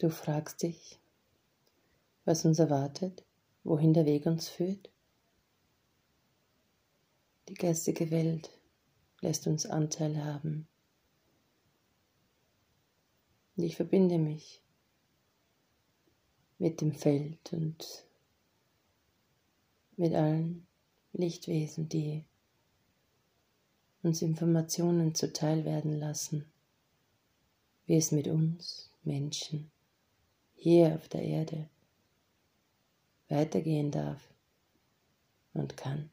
Du fragst dich, was uns erwartet, wohin der Weg uns führt. Die geistige Welt lässt uns Anteil haben. Und ich verbinde mich mit dem Feld und mit allen Lichtwesen, die uns Informationen zuteil werden lassen, wie es mit uns Menschen hier auf der Erde weitergehen darf und kann.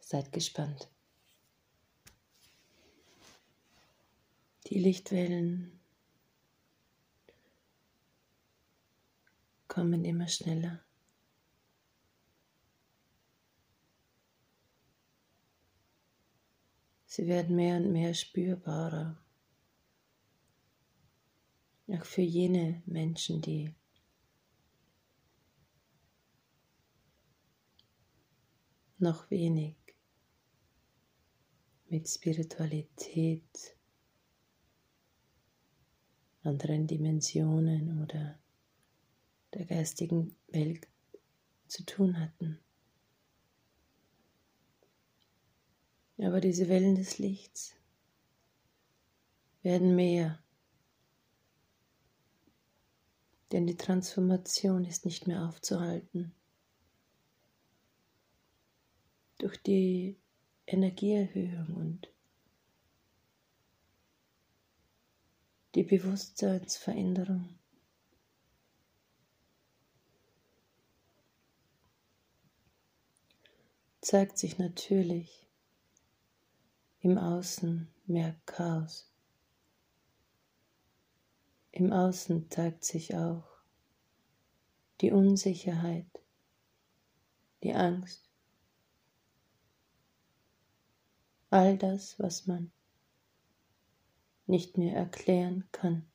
Seid gespannt. Die Lichtwellen kommen immer schneller. Sie werden mehr und mehr spürbarer. Auch für jene Menschen, die noch wenig mit Spiritualität, anderen Dimensionen oder der geistigen Welt zu tun hatten. Aber diese Wellen des Lichts werden mehr, denn die Transformation ist nicht mehr aufzuhalten. Durch die Energieerhöhung und die Bewusstseinsveränderung zeigt sich natürlich im Außen mehr Chaos. Im Außen zeigt sich auch die Unsicherheit, die Angst, all das, was man nicht mehr erklären kann.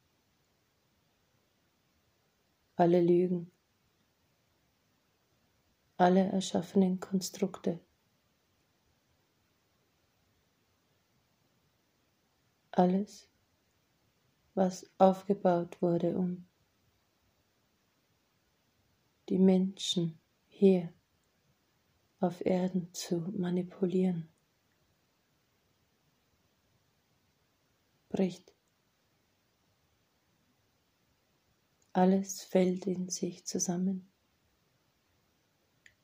Alle Lügen, alle erschaffenen Konstrukte. Alles, was aufgebaut wurde, um die Menschen hier auf Erden zu manipulieren, bricht. Alles fällt in sich zusammen.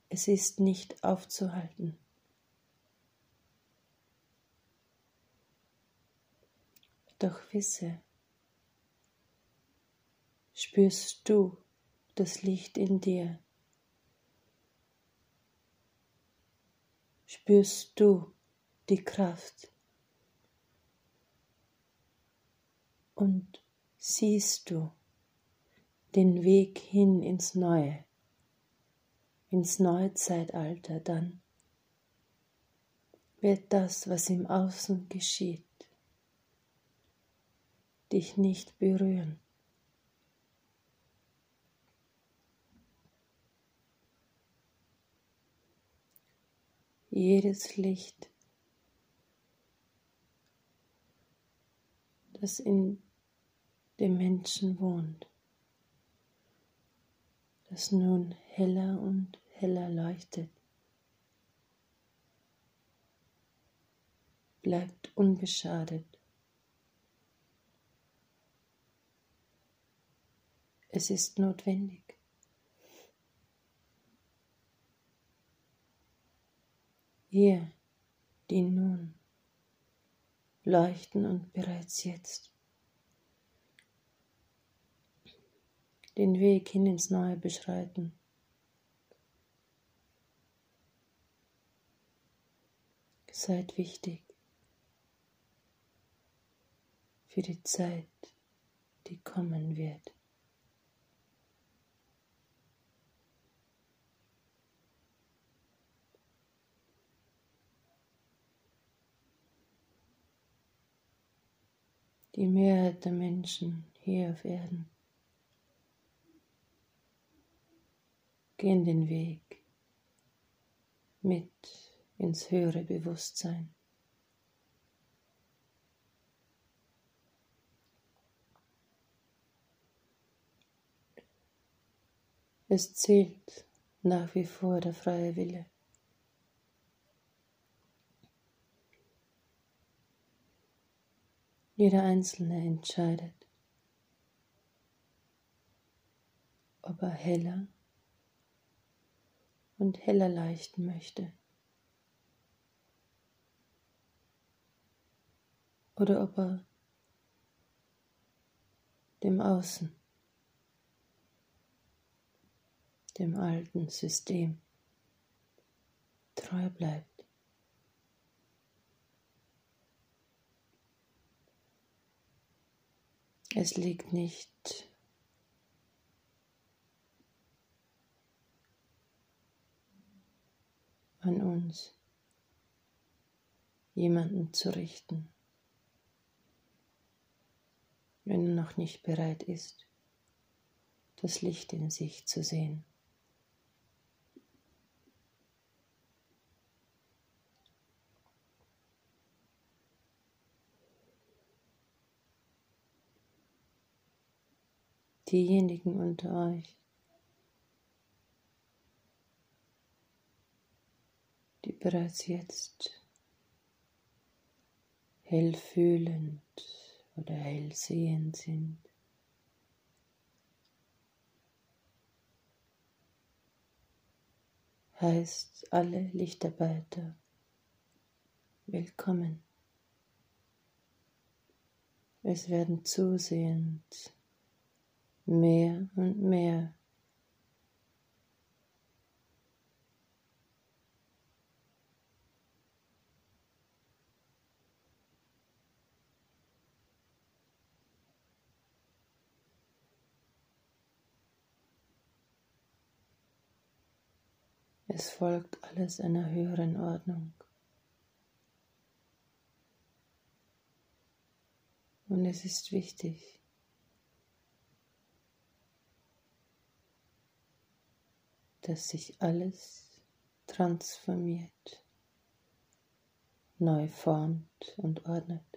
Es ist nicht aufzuhalten. Doch wisse, spürst du das Licht in dir? Spürst du die Kraft? Und siehst du den Weg hin ins Neue? ins neue Zeitalter, dann wird das, was im Außen geschieht, dich nicht berühren. Jedes Licht, das in dem Menschen wohnt, das nun heller und heller leuchtet. Bleibt unbeschadet. Es ist notwendig. Ihr, die nun leuchten und bereits jetzt den Weg hin ins Neue beschreiten. Seid wichtig für die Zeit, die kommen wird. die Mehrheit der Menschen hier auf Erden gehen den Weg mit ins höhere Bewusstsein. Es zählt nach wie vor der freie Wille. Jeder Einzelne entscheidet, ob er heller und heller leichten möchte. Oder ob er dem Außen dem alten System treu bleibt. Es liegt nicht an uns, jemanden zu richten, wenn er noch nicht bereit ist, das Licht in sich zu sehen. Diejenigen unter euch, die bereits jetzt hellfühlend oder hellsehend sind. heißt alle Lichtarbeiter willkommen. Es werden zusehend mehr und mehr. Es folgt alles einer höheren Ordnung. Und es ist wichtig, dass sich alles transformiert, neu formt und ordnet.